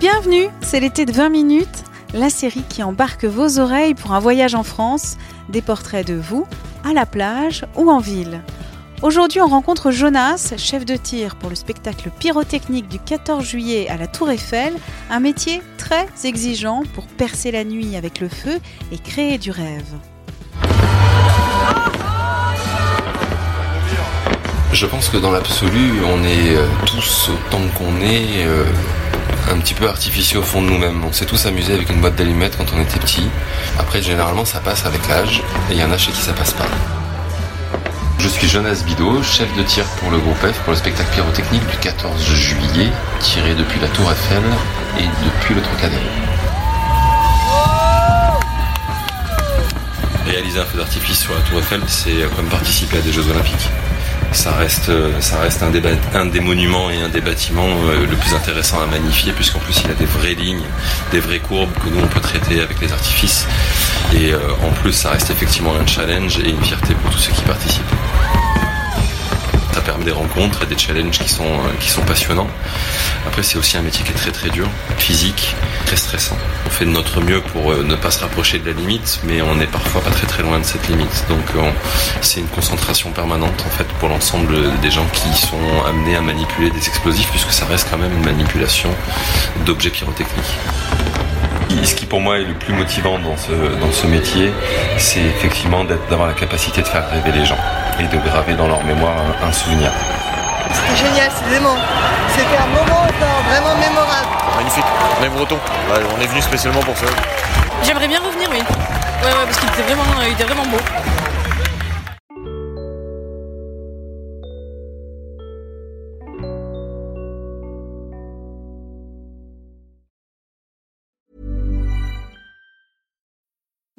Bienvenue, c'est l'été de 20 minutes, la série qui embarque vos oreilles pour un voyage en France, des portraits de vous, à la plage ou en ville. Aujourd'hui, on rencontre Jonas, chef de tir pour le spectacle pyrotechnique du 14 juillet à la Tour Eiffel, un métier très exigeant pour percer la nuit avec le feu et créer du rêve. Je pense que dans l'absolu, on est euh, tous autant qu'on est euh, un petit peu artificieux au fond de nous-mêmes. On s'est tous amusés avec une boîte d'allumettes quand on était petit. Après, généralement, ça passe avec l'âge, et il y en a chez qui ça passe pas. Je suis Jonas Bidot, chef de tir pour le groupe F pour le spectacle pyrotechnique du 14 juillet, tiré depuis la Tour Eiffel et depuis le Trocadéro. Réaliser un feu d'artifice sur la Tour Eiffel, c'est comme participer à des Jeux Olympiques. Ça reste, ça reste un, des, ba- un des monuments et un des bâtiments euh, le plus intéressant à magnifier, puisqu'en plus il a des vraies lignes, des vraies courbes que nous on peut traiter avec les artifices. Et euh, en plus, ça reste effectivement un challenge et une fierté pour tous ceux qui participent. Des rencontres et des challenges qui sont, euh, qui sont passionnants. Après, c'est aussi un métier qui est très très dur, physique, très stressant. On fait de notre mieux pour euh, ne pas se rapprocher de la limite, mais on n'est parfois pas très très loin de cette limite. Donc euh, c'est une concentration permanente en fait pour l'ensemble des gens qui sont amenés à manipuler des explosifs, puisque ça reste quand même une manipulation d'objets pyrotechniques. Ce qui pour moi est le plus motivant dans ce, métier, c'est effectivement d'avoir la capacité de faire rêver les gens et de graver dans leur mémoire un, un souvenir. C'était génial, c'était vraiment, c'était un moment vraiment mémorable. Magnifique, on est breton. Ouais, on est venu spécialement pour ça. J'aimerais bien revenir, oui. Ouais, ouais, parce qu'il était vraiment, il était vraiment beau.